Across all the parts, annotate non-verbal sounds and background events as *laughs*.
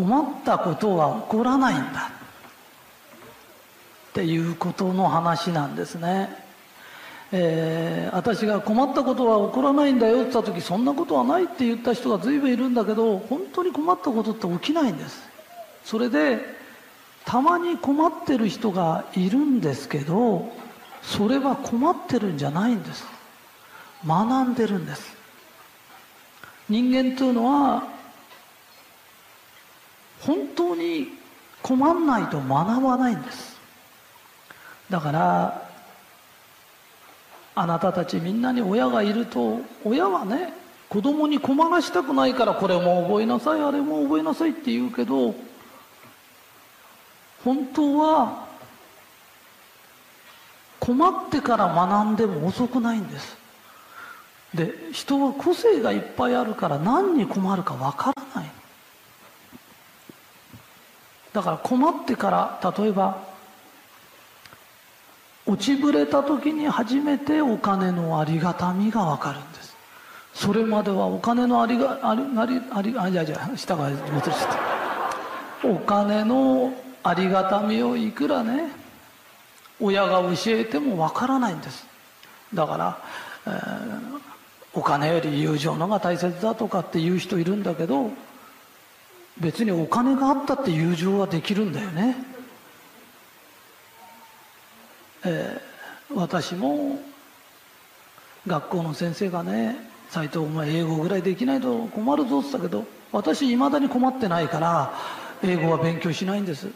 困ったことは起こらないんだ。っていうことの話なんですね、えー、私が困ったことは起こらないんだよって言った時そんなことはないって言った人が随分いるんだけど本当に困ったことって起きないんです。それでたまに困ってる人がいるんですけどそれは困ってるんじゃないんです。学んでるんです。人間というのは本当に困んないと学ばないんです。だからあなたたちみんなに親がいると親はね子供に困らしたくないからこれも覚えなさいあれも覚えなさいって言うけど本当は困ってから学んでも遅くないんです。で人は個性がいっぱいあるから何に困るかわからない。だから困ってから例えば落ちぶれた時に初めてお金のありがたみがわかるんです。それまではお金のありがありありありあいやいや下が戻しちゃったお金のありがたみをいくらね親が教えてもわからないんです。だから、えー、お金より友情のが大切だとかっていう人いるんだけど別にお金があったって友情はできるんだよね、えー、私も学校の先生がね斎藤お前英語ぐらいできないと困るぞって言ったけど私いまだに困ってないから英語は勉強しないんです。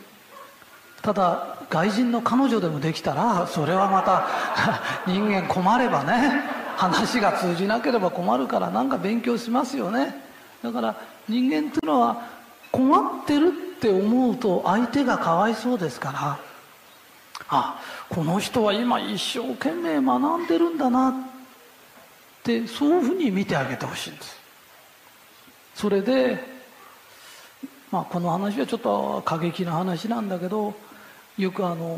ただ外人の彼女でもできたらそれはまた *laughs* 人間困ればね話が通じなければ困るから何か勉強しますよね。だから人間っていうのは困ってるって思うと相手がかわいそうですから。あこの人は今一生懸命学んでるんだなってそういうふうに見てあげてほしいんです。それでまあこの話はちょっと過激な話なんだけどよくあの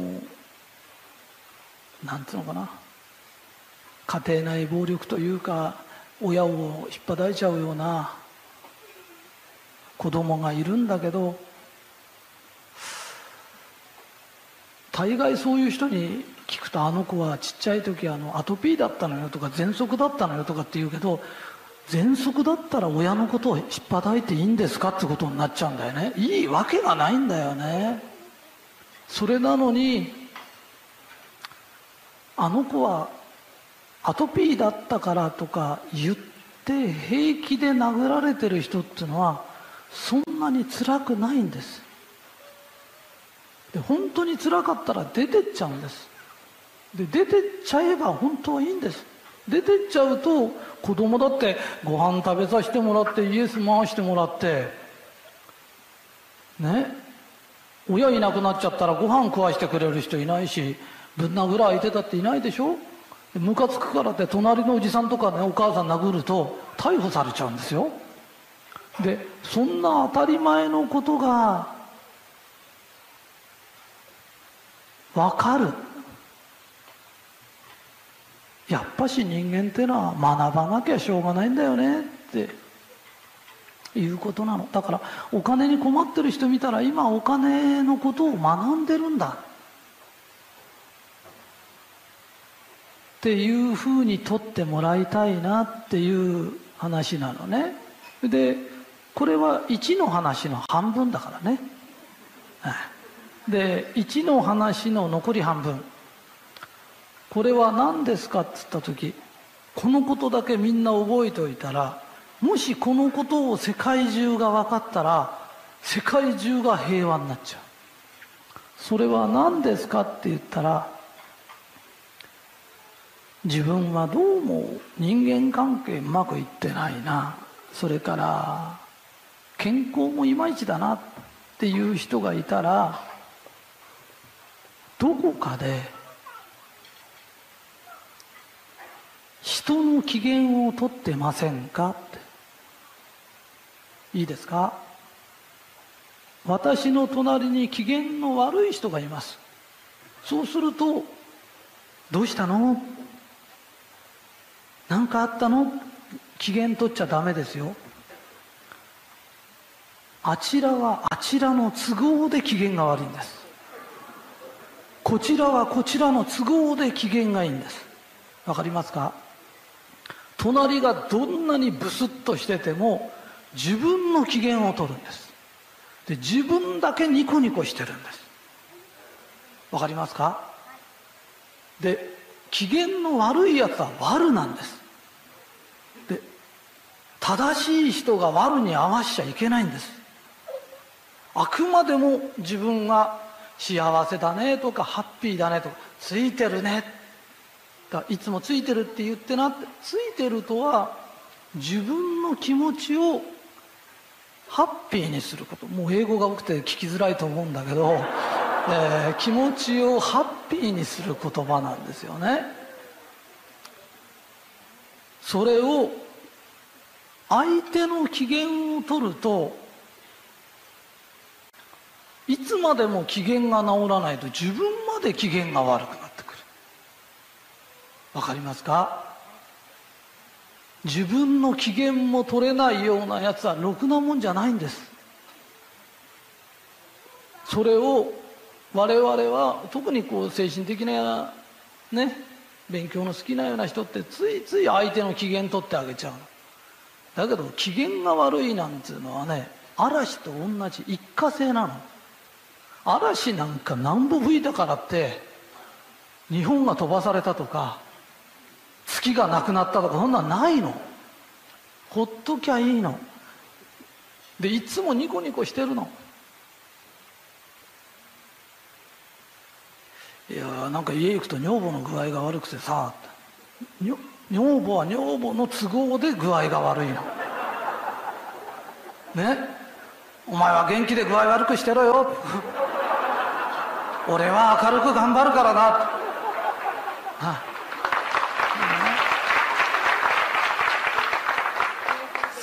なんていうのかな。家庭内暴力というか親を引っ張られちゃうような子供がいるんだけど大概そういう人に聞くとあの子はちっちゃい時あのアトピーだったのよとか喘息だったのよとかって言うけど喘息だったら親のことを引っ張いていいんですかってことになっちゃうんだよね。いいわけがないんだよね。それなのにあの子はアトピーだったからとか言って平気で殴られてる人っていうのはそんなに辛くないんです。で本当に辛かったら出てっちゃうんです。で出てっちゃえば本当はいいんです。出てっちゃうと子供だってご飯食べさせてもらってイエス回してもらってね親いなくなっちゃったらご飯食わしてくれる人いないしぶん殴る相手だっていないでしょ。ムカつくからって隣のおじさんとかねお母さん殴ると逮捕されちゃうんですよ。でそんな当たり前のことが分かる。やっぱし人間ってのは学ばなきゃしょうがないんだよねっていうことなの。だからお金に困ってる人見たら今お金のことを学んでるんだ。っていうふうに取ってもらいたいなっていう話なのね。でこれは1の話の半分だからね。で1の話の残り半分。これは何ですかっつった時このことだけみんな覚えておいたらもしこのことを世界中が分かったら世界中が平和になっちゃう。それは何ですかって言ったら自分はどうも人間関係うまくいってないな。それから健康もいまいちだなっていう人がいたらどこかで人の機嫌をとってませんかって。いいですか？私の隣に機嫌の悪い人がいます。そうすると「どうしたの？何かあったの?」機嫌取っちゃダメですよ。あちらはあちらの都合で機嫌が悪いんです。こちらはこちらの都合で機嫌がいいんです。わかりますか？隣がどんなにブスッとしてても自分の機嫌を取るんです。で自分だけニコニコしてるんです。わかりますか？で機嫌の悪いやつは悪なんです。で正しい人が悪に合わしちゃいけないんです。あくまでも自分が幸せだねとかハッピーだねとかついてるね。だいつもついてるって言ってなってついてるとは自分の気持ちをハッピーにすること。もう英語が多くて聞きづらいと思うんだけど、*laughs* えー、気持ちをハッピーにする言葉なんですよね。それを相手の機嫌を取るといつまでも機嫌が治らないと自分まで機嫌が悪くなってくる。わかりますか？自分の機嫌も取れないようなやつはろくなもんじゃないんです。それを我々は特にこう精神的なね勉強の好きなような人ってついつい相手の機嫌取ってあげちゃうだけど機嫌が悪いなんていうのはね嵐と同じ一過性なの。嵐なんか何歩吹いたからって日本が飛ばされたとか月がなくなったとかそんなんないの。ほっときゃいいの。でいつもニコニコしてるの。いやーなんか家行くと女房の具合が悪くてさ女房は女房の都合で具合が悪いの。ね？お前は元気で具合悪くしてろよ。俺は明るく頑張るからな、はあ、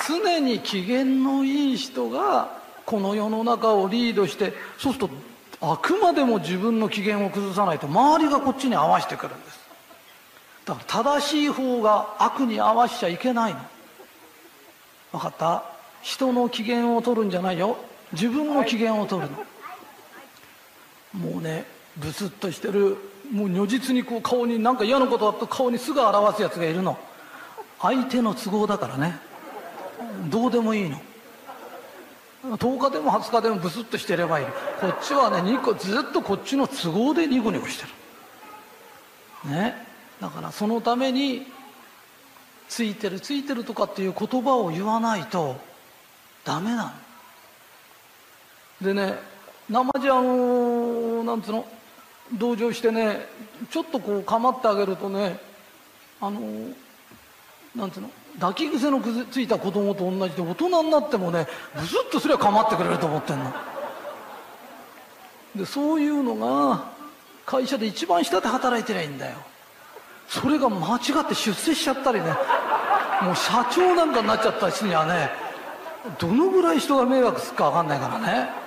常に機嫌のいい人がこの世の中をリードしてそうするとあくまでも自分の機嫌を崩さないと周りがこっちに合わせてくるんです。だから正しい方が悪に合わしちゃいけないの。分かった？人の機嫌を取るんじゃないよ。自分の機嫌を取るのもうねブスッとしてるもう如実にこう顔に何か嫌なことだと顔にすぐ表すやつがいるの。相手の都合だからね。どうでもいいの。10日でも20日でもブスッとしてればいいこっちはねニコずっとこっちの都合でニコニコしてる。ね。だからそのためについてるついてるとかっていう言葉を言わないとダメなの。でね生地あのなんつうの？同情してねちょっとこう構ってあげるとねあのなんつうの？抱き癖のくずついた子供と同じで大人になってもねブスッとすりゃ構ってくれると思ってんの。でそういうのが会社で一番下で働いてりゃいいんだよ。それが間違って出世しちゃったりねもう社長なんかになっちゃった人にはねどのぐらい人が迷惑するか分かんないからね。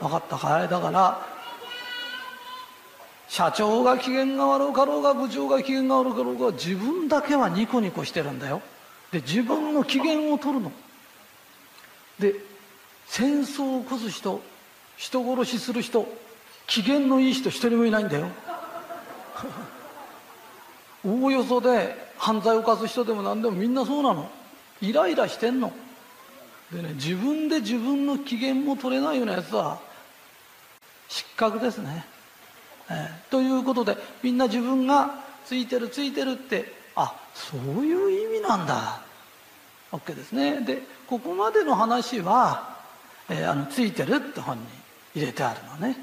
分かったかい？だから社長が機嫌が悪うかろうが部長が機嫌が悪かろうが自分だけはニコニコしてるんだよ。で自分の機嫌を取るの。で戦争を起こす人人殺しする人機嫌のいい人一人もいないんだよ。*laughs* おおよそで犯罪を犯す人でも何でもみんなそうなの。イライラしてんの。でね自分で自分の機嫌も取れないようなやつは失格ですね、えー、ということでみんな自分がついてるついてるってあそういう意味なんだ。OK ですね。でここまでの話は、えー、あのついてるって本に入れてあるのね。